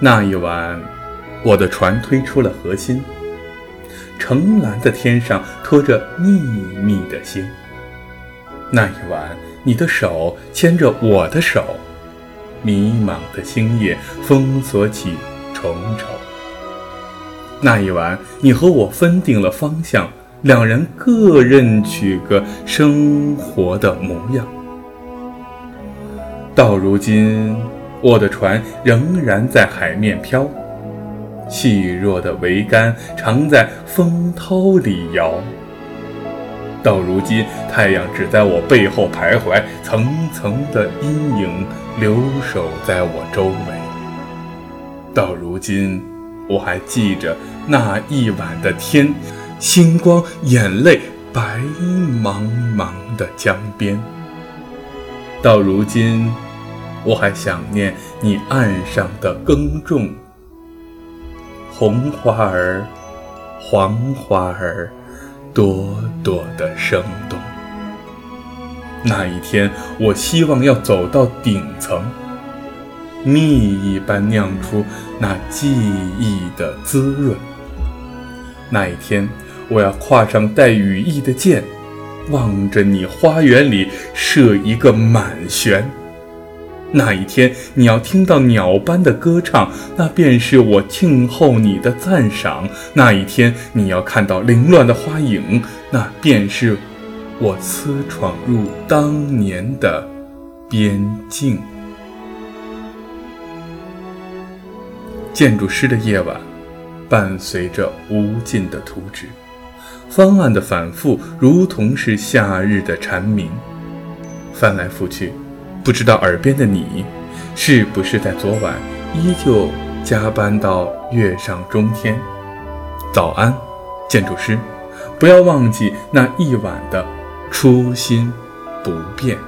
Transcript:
那一晚，我的船推出了河心，澄蓝的天上托着密密的星。那一晚，你的手牵着我的手，迷茫的星夜封锁起重重。那一晚，你和我分定了方向，两人各任取个生活的模样。到如今。我的船仍然在海面飘，细弱的桅杆常在风涛里摇。到如今，太阳只在我背后徘徊，层层的阴影留守在我周围。到如今，我还记着那一晚的天，星光、眼泪，白茫茫的江边。到如今。我还想念你岸上的耕种，红花儿、黄花儿，朵朵的生动。那一天，我希望要走到顶层，蜜一般酿出那记忆的滋润。那一天，我要跨上带羽翼的箭，望着你花园里射一个满弦。那一天，你要听到鸟般的歌唱，那便是我静候你的赞赏；那一天，你要看到凌乱的花影，那便是我私闯入当年的边境。建筑师的夜晚，伴随着无尽的图纸，方案的反复，如同是夏日的蝉鸣，翻来覆去。不知道耳边的你，是不是在昨晚依旧加班到月上中天？早安，建筑师，不要忘记那一晚的初心不变。